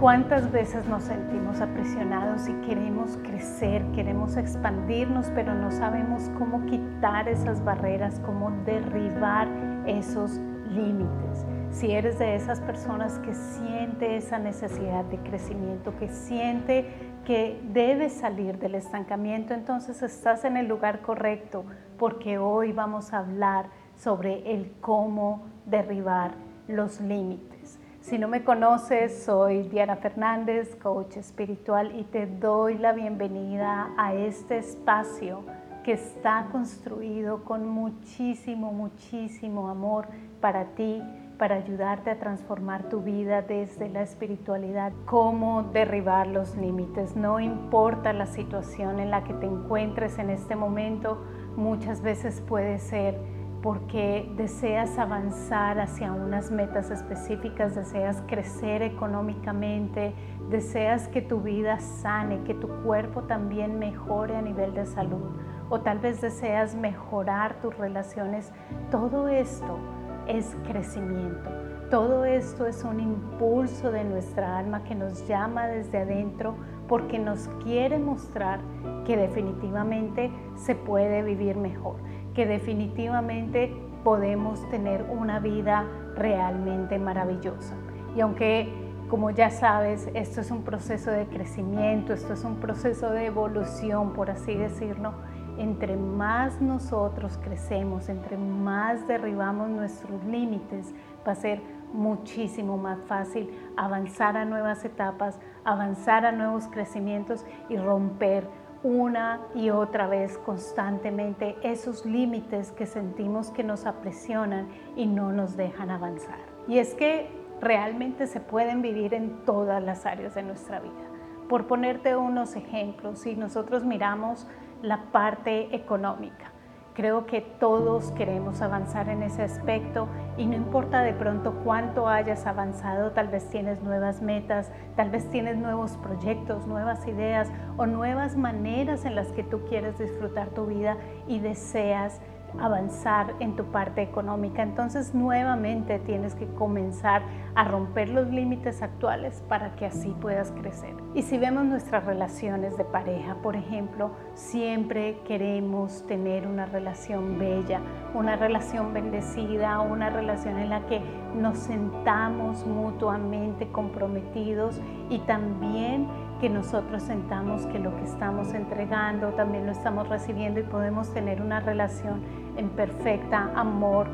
¿Cuántas veces nos sentimos aprisionados y queremos crecer, queremos expandirnos, pero no sabemos cómo quitar esas barreras, cómo derribar esos límites? Si eres de esas personas que siente esa necesidad de crecimiento, que siente que debes salir del estancamiento, entonces estás en el lugar correcto, porque hoy vamos a hablar sobre el cómo derribar los límites. Si no me conoces, soy Diana Fernández, coach espiritual, y te doy la bienvenida a este espacio que está construido con muchísimo, muchísimo amor para ti, para ayudarte a transformar tu vida desde la espiritualidad. Cómo derribar los límites. No importa la situación en la que te encuentres en este momento, muchas veces puede ser porque deseas avanzar hacia unas metas específicas, deseas crecer económicamente, deseas que tu vida sane, que tu cuerpo también mejore a nivel de salud, o tal vez deseas mejorar tus relaciones. Todo esto es crecimiento. Todo esto es un impulso de nuestra alma que nos llama desde adentro porque nos quiere mostrar que definitivamente se puede vivir mejor que definitivamente podemos tener una vida realmente maravillosa. Y aunque, como ya sabes, esto es un proceso de crecimiento, esto es un proceso de evolución, por así decirlo, entre más nosotros crecemos, entre más derribamos nuestros límites, va a ser muchísimo más fácil avanzar a nuevas etapas, avanzar a nuevos crecimientos y romper una y otra vez constantemente esos límites que sentimos que nos apresionan y no nos dejan avanzar. Y es que realmente se pueden vivir en todas las áreas de nuestra vida. Por ponerte unos ejemplos, si nosotros miramos la parte económica, Creo que todos queremos avanzar en ese aspecto y no importa de pronto cuánto hayas avanzado, tal vez tienes nuevas metas, tal vez tienes nuevos proyectos, nuevas ideas o nuevas maneras en las que tú quieres disfrutar tu vida y deseas avanzar en tu parte económica. Entonces nuevamente tienes que comenzar a romper los límites actuales para que así puedas crecer. Y si vemos nuestras relaciones de pareja, por ejemplo, siempre queremos tener una relación bella, una relación bendecida, una relación en la que nos sentamos mutuamente comprometidos y también que nosotros sentamos que lo que estamos entregando también lo estamos recibiendo y podemos tener una relación en perfecta amor,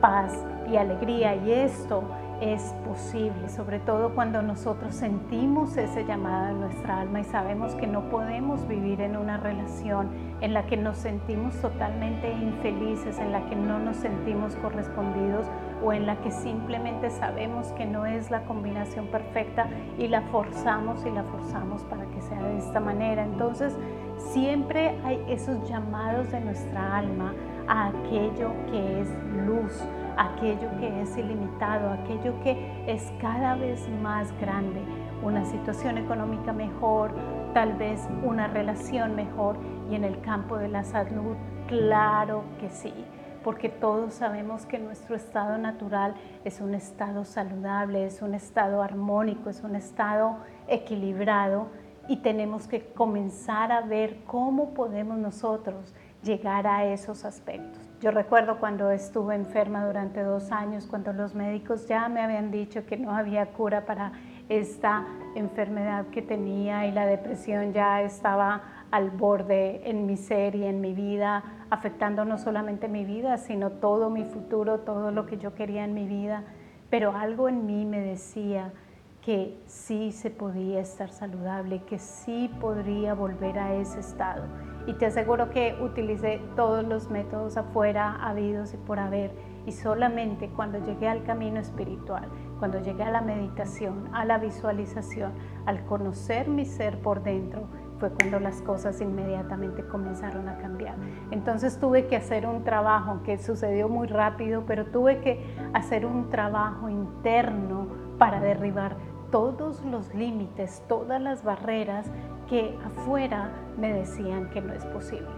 paz y alegría. Y esto es posible, sobre todo cuando nosotros sentimos ese llamado a nuestra alma y sabemos que no podemos vivir en una relación en la que nos sentimos totalmente infelices, en la que no nos sentimos correspondidos o en la que simplemente sabemos que no es la combinación perfecta y la forzamos y la forzamos para que sea de esta manera. Entonces, siempre hay esos llamados de nuestra alma a aquello que es luz, aquello que es ilimitado, aquello que es cada vez más grande, una situación económica mejor, tal vez una relación mejor y en el campo de la salud, claro que sí porque todos sabemos que nuestro estado natural es un estado saludable, es un estado armónico, es un estado equilibrado y tenemos que comenzar a ver cómo podemos nosotros llegar a esos aspectos. Yo recuerdo cuando estuve enferma durante dos años, cuando los médicos ya me habían dicho que no había cura para esta enfermedad que tenía y la depresión ya estaba al borde en mi ser y en mi vida, afectando no solamente mi vida, sino todo mi futuro, todo lo que yo quería en mi vida. Pero algo en mí me decía que sí se podía estar saludable, que sí podría volver a ese estado. Y te aseguro que utilicé todos los métodos afuera, habidos y por haber. Y solamente cuando llegué al camino espiritual, cuando llegué a la meditación, a la visualización, al conocer mi ser por dentro, fue cuando las cosas inmediatamente comenzaron a cambiar. Entonces tuve que hacer un trabajo que sucedió muy rápido, pero tuve que hacer un trabajo interno para derribar todos los límites, todas las barreras que afuera me decían que no es posible.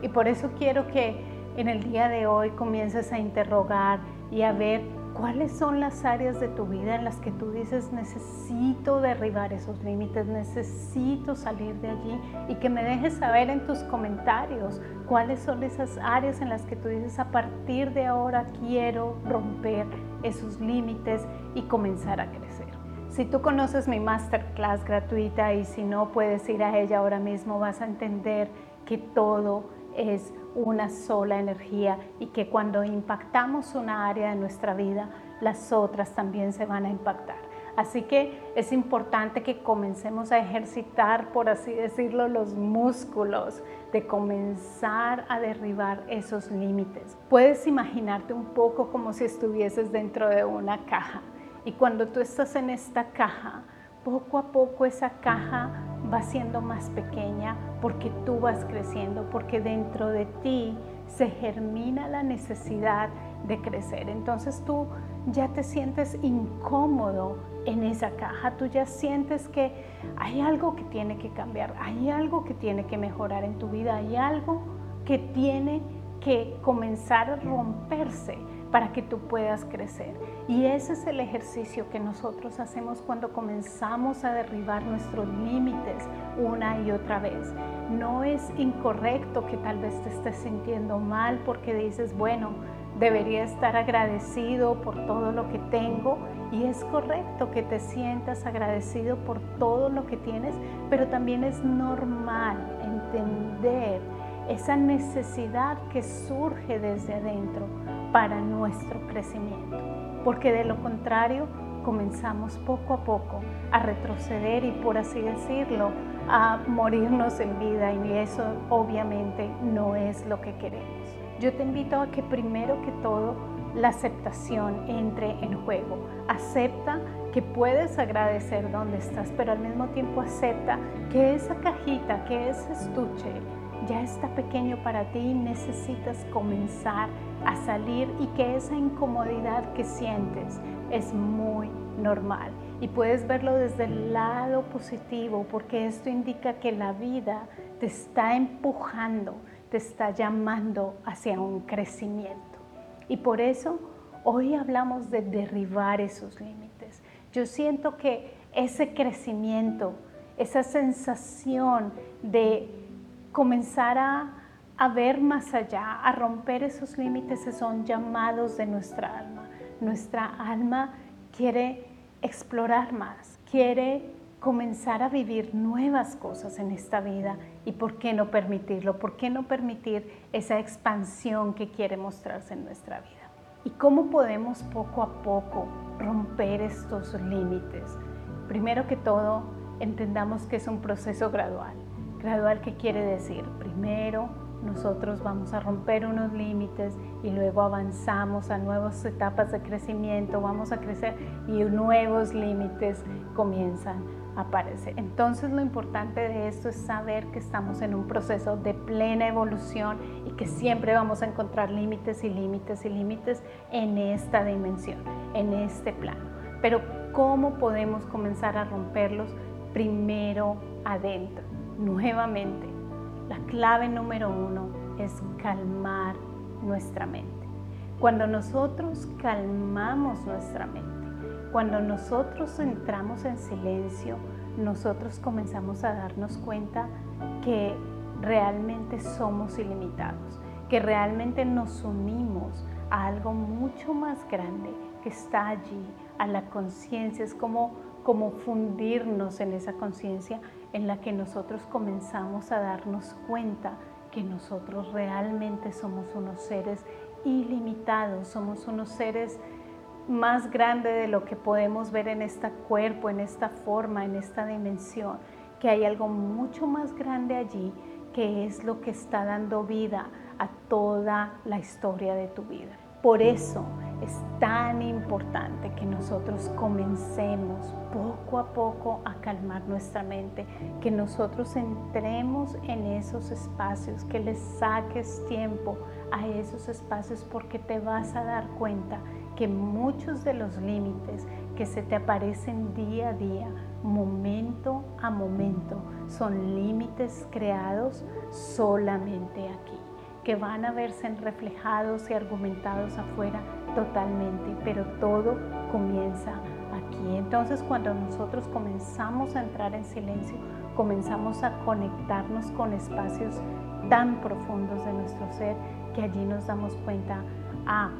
Y por eso quiero que en el día de hoy comiences a interrogar y a ver cuáles son las áreas de tu vida en las que tú dices necesito derribar esos límites, necesito salir de allí y que me dejes saber en tus comentarios cuáles son esas áreas en las que tú dices a partir de ahora quiero romper esos límites y comenzar a crecer. Si tú conoces mi masterclass gratuita y si no puedes ir a ella ahora mismo, vas a entender que todo es una sola energía y que cuando impactamos una área de nuestra vida, las otras también se van a impactar. Así que es importante que comencemos a ejercitar, por así decirlo, los músculos de comenzar a derribar esos límites. Puedes imaginarte un poco como si estuvieses dentro de una caja y cuando tú estás en esta caja, poco a poco esa caja va siendo más pequeña porque tú vas creciendo, porque dentro de ti se germina la necesidad de crecer. Entonces tú ya te sientes incómodo en esa caja, tú ya sientes que hay algo que tiene que cambiar, hay algo que tiene que mejorar en tu vida, hay algo que tiene que comenzar a romperse para que tú puedas crecer. Y ese es el ejercicio que nosotros hacemos cuando comenzamos a derribar nuestros límites una y otra vez. No es incorrecto que tal vez te estés sintiendo mal porque dices, bueno, debería estar agradecido por todo lo que tengo y es correcto que te sientas agradecido por todo lo que tienes, pero también es normal entender esa necesidad que surge desde adentro para nuestro crecimiento, porque de lo contrario comenzamos poco a poco a retroceder y por así decirlo, a morirnos en vida y eso obviamente no es lo que queremos. Yo te invito a que primero que todo la aceptación entre en juego. Acepta que puedes agradecer donde estás, pero al mismo tiempo acepta que esa cajita, que ese estuche, ya está pequeño para ti y necesitas comenzar a salir y que esa incomodidad que sientes es muy normal. Y puedes verlo desde el lado positivo porque esto indica que la vida te está empujando, te está llamando hacia un crecimiento. Y por eso hoy hablamos de derribar esos límites. Yo siento que ese crecimiento, esa sensación de comenzar a, ver más allá, a romper esos límites son llamados de nuestra alma. Nuestra alma quiere explorar más, quiere comenzar a vivir nuevas cosas en esta vida y por qué no permitirlo, por qué no permitir esa expansión que quiere mostrarse en nuestra vida. ¿Y cómo podemos poco a poco romper estos límites? Primero que todo, entendamos que es un proceso gradual. Gradual, ¿qué quiere decir? Primero nosotros vamos a romper unos límites y luego avanzamos a nuevas etapas de crecimiento, vamos a crecer y nuevos límites comienzan a aparecer. Entonces lo importante de esto es saber que estamos en un proceso de plena evolución y que siempre vamos a encontrar límites y límites y límites en esta dimensión, en este plano. Pero ¿cómo podemos comenzar a romperlos? Primero adentro nuevamente, la clave número uno es calmar nuestra mente. Cuando nosotros calmamos nuestra mente, cuando nosotros entramos en silencio, nosotros comenzamos a darnos cuenta que realmente somos ilimitados, que realmente nos unimos a algo mucho más grande que está allí, a la conciencia. Es como, como fundirnos en esa conciencia en la que nosotros comenzamos a darnos cuenta que nosotros realmente somos unos seres ilimitados, somos unos seres más grandes de lo que podemos ver en este cuerpo, en esta forma, en esta dimensión, que hay algo mucho más grande allí que es lo que está dando vida a toda la historia de tu vida. Por eso es tan importante que nosotros comencemos poco a poco a calmar nuestra mente, que nosotros entremos en esos espacios, que les saques tiempo a esos espacios porque te vas a dar cuenta que muchos de los límites que se te aparecen día a día, momento a momento, son límites creados solamente aquí, que van a verse reflejados y argumentados afuera totalmente, pero todo comienza aquí. Entonces cuando nosotros comenzamos a entrar en silencio, comenzamos a conectarnos con espacios tan profundos de nuestro ser que allí nos damos cuenta, ah,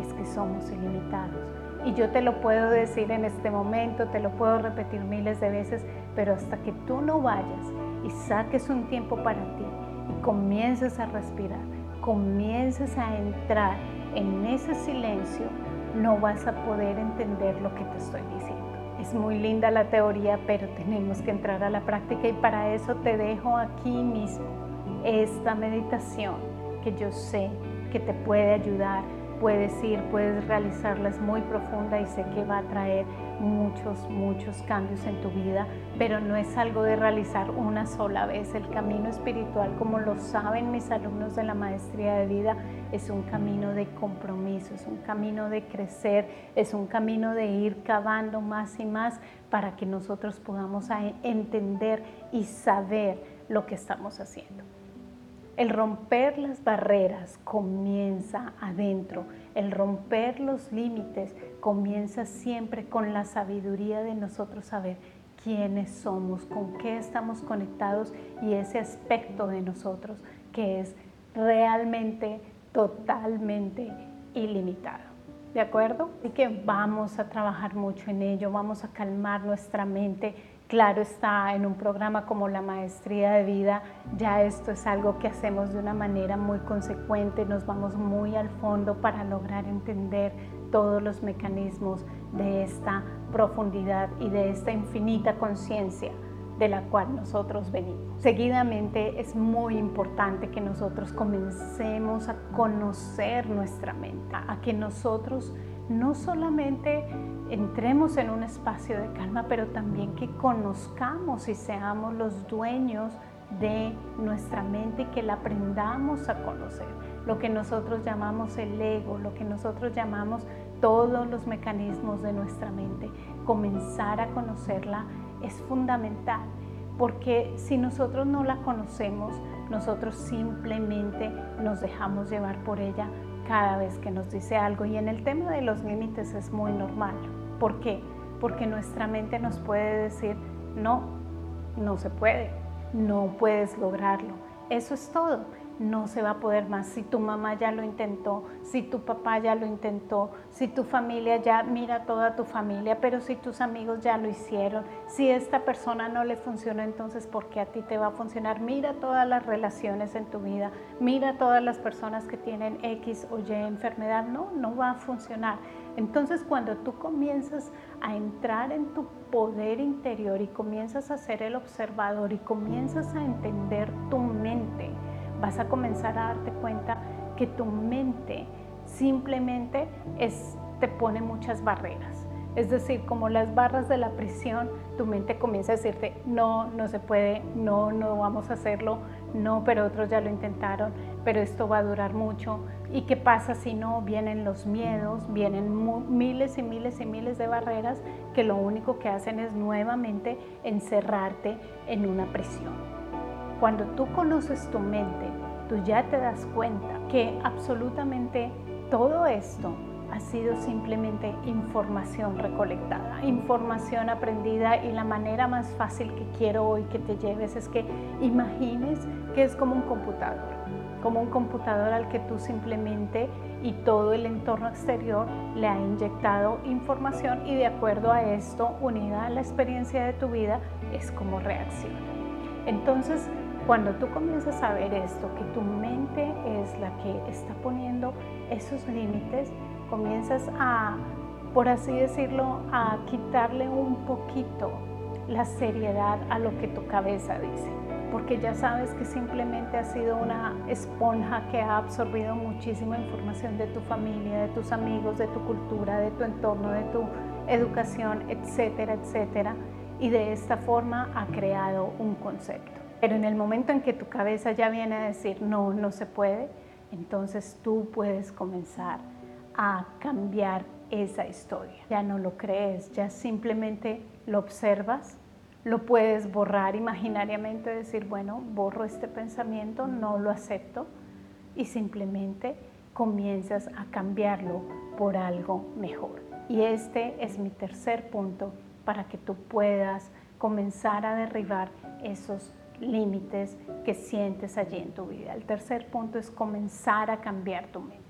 es que somos ilimitados. Y yo te lo puedo decir en este momento, te lo puedo repetir miles de veces, pero hasta que tú no vayas y saques un tiempo para ti y comiences a respirar, comiences a entrar en ese silencio, no vas a poder entender lo que te estoy diciendo. Es muy linda la teoría, pero tenemos que entrar a la práctica y para eso te dejo aquí mismo esta meditación que yo sé que te puede ayudar puedes ir, puedes realizarla, es muy profunda y sé que va a traer muchos, muchos cambios en tu vida, pero no es algo de realizar una sola vez. El camino espiritual, como lo saben mis alumnos de la maestría de vida, es un camino de compromiso, es un camino de crecer, es un camino de ir cavando más y más para que nosotros podamos entender y saber lo que estamos haciendo. El romper las barreras comienza adentro. El romper los límites comienza siempre con la sabiduría de nosotros saber quiénes somos, con qué estamos conectados y ese aspecto de nosotros que es realmente totalmente ilimitado. ¿De acuerdo? Así que vamos a trabajar mucho en ello, vamos a calmar nuestra mente Claro está, en un programa como la maestría de vida, ya esto es algo que hacemos de una manera muy consecuente, nos vamos muy al fondo para lograr entender todos los mecanismos de esta profundidad y de esta infinita conciencia de la cual nosotros venimos. Seguidamente es muy importante que nosotros comencemos a conocer nuestra mente, a que nosotros no solamente entremos en un espacio de calma, pero también que conozcamos y seamos los dueños de nuestra mente y que la aprendamos a conocer. Lo que nosotros llamamos el ego, lo que nosotros llamamos todos los mecanismos de nuestra mente. Comenzar a conocerla es fundamental, porque si nosotros no la conocemos, nosotros simplemente nos dejamos llevar por ella cada vez que nos dice algo. Y en el tema de los límites es muy normal. ¿Por qué? Porque nuestra mente nos puede decir, no, no se puede, no puedes lograrlo. Eso es todo no se va a poder más. Si tu mamá ya lo intentó, si tu papá ya lo intentó, si tu familia ya, mira toda tu familia, pero si tus amigos ya lo hicieron, si esta persona no le funciona, entonces ¿por qué a ti te va a funcionar? Mira todas las relaciones en tu vida, mira todas las personas que tienen X o Y enfermedad, no, no va a funcionar. Entonces cuando tú comienzas a entrar en tu poder interior y comienzas a ser el observador y comienzas a entender tu mente, vas a comenzar a darte cuenta que tu mente simplemente te pone muchas barreras. Es decir, como las barras de la prisión, tu mente comienza a decirte, no, no se puede, no, no vamos a hacerlo, no, pero otros ya lo intentaron, pero esto va a durar mucho. ¿Y qué pasa si no? Vienen los miedos, vienen miles y miles y miles de barreras que lo único que hacen es nuevamente encerrarte en una prisión. Cuando tú conoces tu mente, tú ya te das cuenta que absolutamente todo esto ha sido simplemente información recolectada, información aprendida y la manera más fácil que quiero hoy que te lleves es que imagines que es como un computador, como un computador al que tú simplemente y todo el entorno exterior le ha inyectado información y de acuerdo a esto, unida a la experiencia de tu vida, es como reacciona. Entonces, cuando tú comienzas a ver esto, que tu mente es la que está poniendo esos límites, comienzas a, por así decirlo, a quitarle un poquito la seriedad a lo que tu cabeza dice. porque ya sabes que simplemente has sido una esponja que ha absorbido muchísima información de tu familia, de tus amigos, de tu cultura, de tu entorno, de tu educación, etcétera, etcétera, y de esta forma ha creado un concepto. Pero en el momento en que tu cabeza ya viene a decir no, no se puede, entonces tú puedes comenzar a cambiar esa historia. Ya no lo crees, ya simplemente lo observas lo puedes borrar imaginariamente, decir, bueno, borro este pensamiento, no lo acepto y simplemente comienzas a cambiarlo por algo mejor. Y este es mi tercer punto para que tú puedas comenzar a derribar esos límites que sientes allí en tu vida. El tercer punto es comenzar a cambiar tu mente.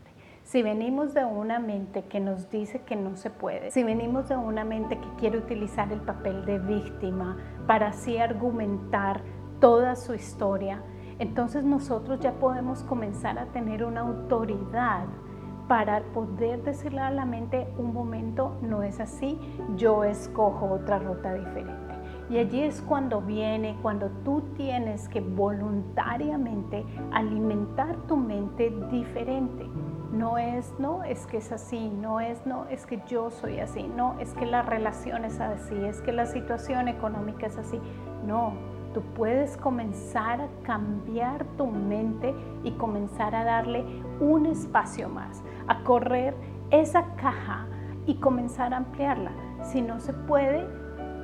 Si venimos de una mente que nos dice que no se puede, si venimos de una mente que quiere utilizar el papel de víctima para así argumentar toda su historia, entonces nosotros ya podemos comenzar a tener una autoridad para poder decirle a la mente un momento, no es así, yo escojo otra ruta diferente. Y allí es cuando viene, cuando tú tienes que voluntariamente alimentar tu mente diferente. No es, no, es que es así, no es, no, es que yo soy así, no, es que la relación es así, es que la situación económica es así. No, tú puedes comenzar a cambiar tu mente y comenzar a darle un espacio más, a correr esa caja y comenzar a ampliarla. Si no se puede,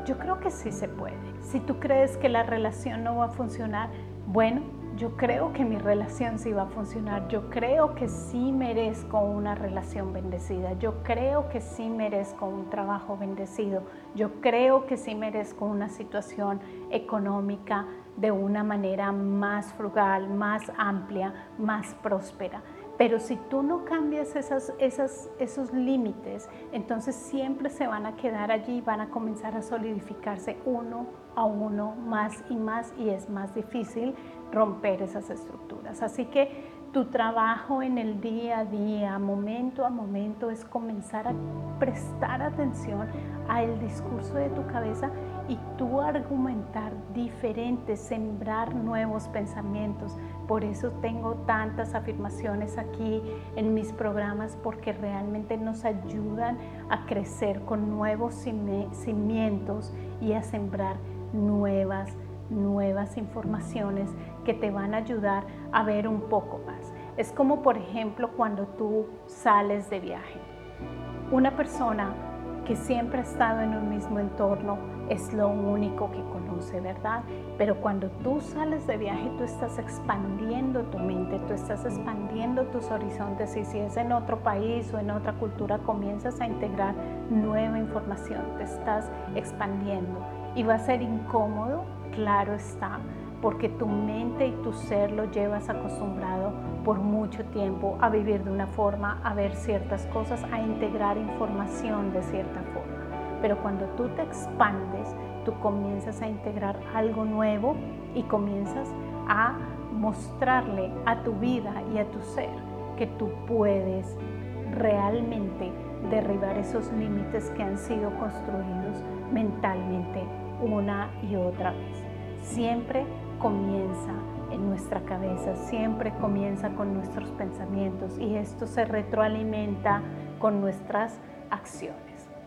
yo creo que sí se puede. Si tú crees que la relación no va a funcionar, bueno, yo creo que mi relación sí va a funcionar, yo creo que sí merezco una relación bendecida, yo creo que sí merezco un trabajo bendecido, yo creo que sí merezco una situación económica de una manera más frugal, más amplia, más próspera. Pero si tú no cambias esos límites, entonces siempre se van a quedar allí, van a comenzar a solidificarse uno a uno más y más y es más difícil romper esas estructuras. Así que tu trabajo en el día a día, momento a momento, es comenzar a prestar atención al discurso de tu cabeza y tú argumentar diferente, sembrar nuevos pensamientos. Por eso tengo tantas afirmaciones aquí en mis programas porque realmente nos ayudan a crecer con nuevos cimientos y a sembrar nuevas nuevas informaciones que te van a ayudar a ver un poco más. Es como por ejemplo cuando tú sales de viaje. Una persona que siempre ha estado en un mismo entorno es lo único que conoce, ¿verdad? Pero cuando tú sales de viaje, tú estás expandiendo tu mente, tú estás expandiendo tus horizontes y si es en otro país o en otra cultura, comienzas a integrar nueva información, te estás expandiendo y va a ser incómodo claro está, porque tu mente y tu ser lo llevas acostumbrado por mucho tiempo a vivir de una forma, a ver ciertas cosas, a integrar información de cierta forma. Pero cuando tú te expandes, tú comienzas a integrar algo nuevo y comienzas a mostrarle a tu vida y a tu ser que tú puedes realmente derribar esos límites que han sido construidos mentalmente una y otra vez siempre comienza en nuestra cabeza, siempre comienza con nuestros pensamientos y esto se retroalimenta con nuestras acciones.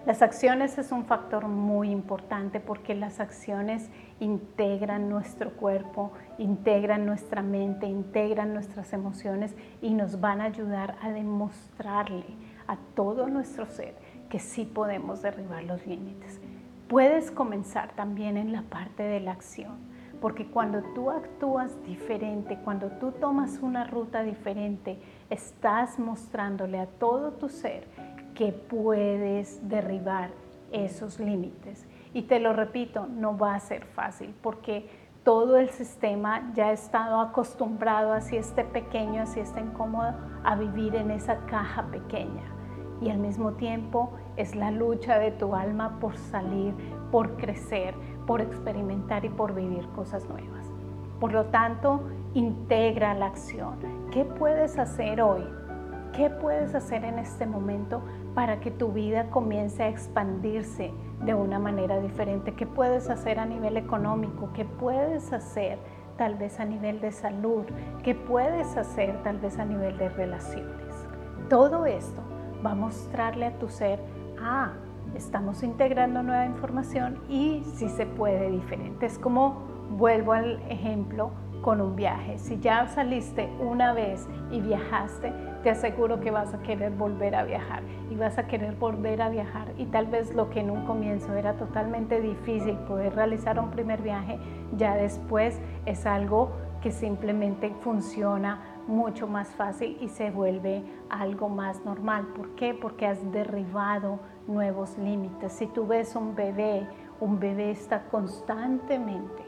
Las acciones es un factor muy importante porque las acciones integran nuestro cuerpo, integran nuestra mente, integran nuestras emociones y nos van a ayudar a demostrarle a todo nuestro ser que sí podemos derribar los límites. Puedes comenzar también en la parte de la acción porque cuando tú actúas diferente, cuando tú tomas una ruta diferente, estás mostrándole a todo tu ser que puedes derribar esos límites. Y te lo repito, no va a ser fácil porque todo el sistema ya ha estado acostumbrado, así esté pequeño, así esté incómodo, a vivir en esa caja pequeña. Y al mismo tiempo es la lucha de tu alma por salir, por crecer, por experimentar y por vivir cosas nuevas. Por lo tanto, integra la acción. ¿Qué puedes hacer hoy? ¿Qué puedes hacer en este momento para que tu vida comience a expandirse de una manera diferente? ¿Qué puedes hacer a nivel económico? ¿Qué puedes hacer tal vez a nivel de salud, qué puedes hacer tal vez a nivel de relaciones. Todo esto va a mostrarle a tu ser, ah, estamos integrando nueva información y si se puede diferente. Es como, vuelvo al ejemplo con un viaje. Si ya saliste una vez y viajaste, te aseguro que vas a querer volver a viajar y vas a querer volver a viajar. Y tal vez lo que en un comienzo era totalmente difícil poder realizar un primer viaje, ya después es algo que simplemente funciona mucho más fácil y se vuelve algo más normal. ¿Por qué? Porque has derribado nuevos límites. Si tú ves un bebé, un bebé está constantemente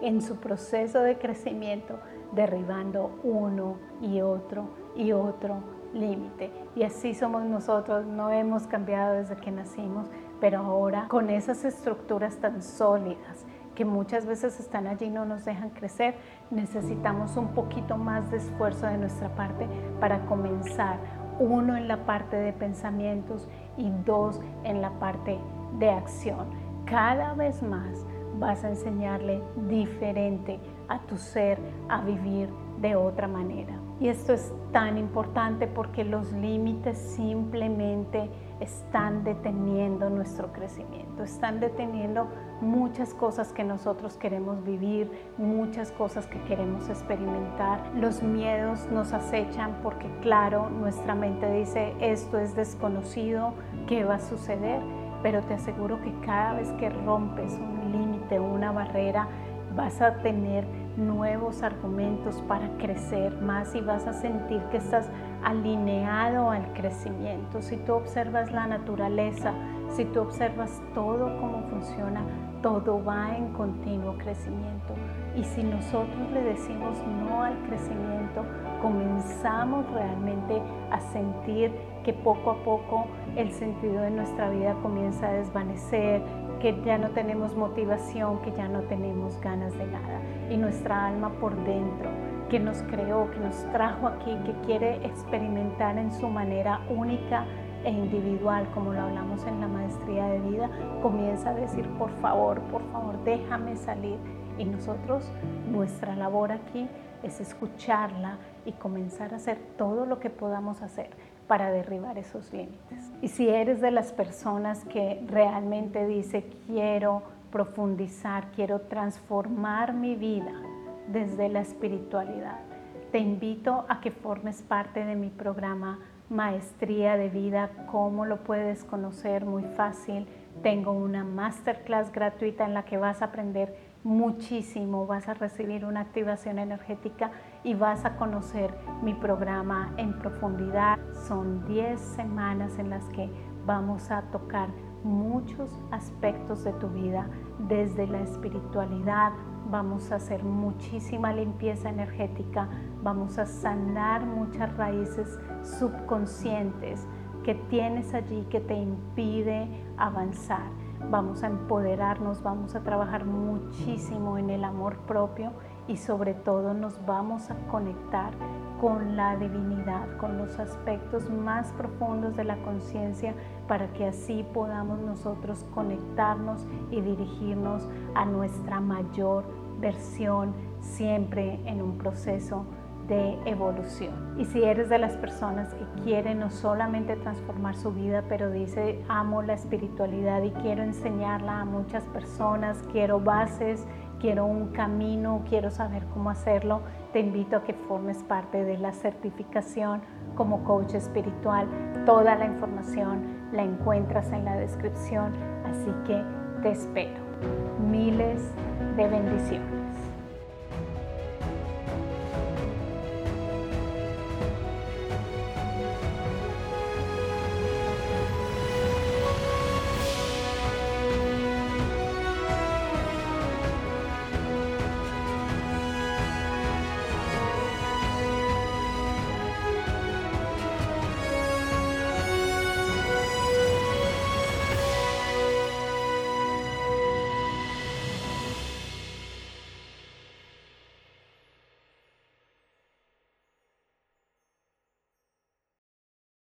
en su proceso de crecimiento, derribando uno y otro y otro límite. Y así somos nosotros, no hemos cambiado desde que nacimos, pero ahora con esas estructuras tan sólidas que muchas veces están allí no nos dejan crecer, necesitamos un poquito más de esfuerzo de nuestra parte para comenzar, uno en la parte de pensamientos y dos en la parte de acción. Cada vez más vas a enseñarle diferente a tu ser a vivir de otra manera. Y esto es tan importante porque los límites simplemente están deteniendo nuestro crecimiento, están deteniendo muchas cosas que nosotros queremos vivir, muchas cosas que queremos experimentar. Los miedos nos acechan porque claro, nuestra mente dice, esto es desconocido, ¿qué va a suceder? pero te aseguro que cada vez que rompes un límite, una barrera, vas a tener nuevos argumentos para crecer más y vas a sentir que estás alineado al crecimiento. Si tú observas la naturaleza, si tú observas todo cómo funciona, todo va en continuo crecimiento. Y si nosotros le decimos no al crecimiento, comenzamos realmente a sentir que poco a poco el sentido de nuestra vida comienza a desvanecer, que ya no tenemos motivación, que ya no tenemos ganas de nada. Y nuestra alma por dentro, que nos creó, que nos trajo aquí, que quiere experimentar en su manera única e individual, como lo hablamos en la maestría de vida, comienza a decir, por favor, por favor, déjame salir. Y nosotros, nuestra labor aquí es escucharla y comenzar a hacer todo lo que podamos hacer para derribar esos límites. Y si eres de las personas que realmente dice, quiero profundizar, quiero transformar mi vida desde la espiritualidad, te invito a que formes parte de mi programa Maestría de Vida. ¿Cómo lo puedes conocer? Muy fácil. Tengo una masterclass gratuita en la que vas a aprender muchísimo, vas a recibir una activación energética y vas a conocer mi programa en profundidad. Son 10 semanas en las que vamos a tocar muchos aspectos de tu vida, desde la espiritualidad, vamos a hacer muchísima limpieza energética, vamos a sanar muchas raíces subconscientes que tienes allí que te impide avanzar vamos a empoderarnos, vamos a trabajar muchísimo en el amor propio y sobre todo nos vamos a conectar con la divinidad, con los aspectos más profundos de la conciencia para que así podamos nosotros conectarnos y dirigirnos a nuestra mayor versión siempre en un proceso de evolución. Y si eres de las personas que quieren no solamente transformar su vida, pero dice, amo la espiritualidad y quiero enseñarla a muchas personas, quiero bases, quiero un camino, quiero saber cómo hacerlo, te invito a que formes parte de la certificación como coach espiritual. Toda la información la encuentras en la descripción, así que te espero. Miles de bendiciones.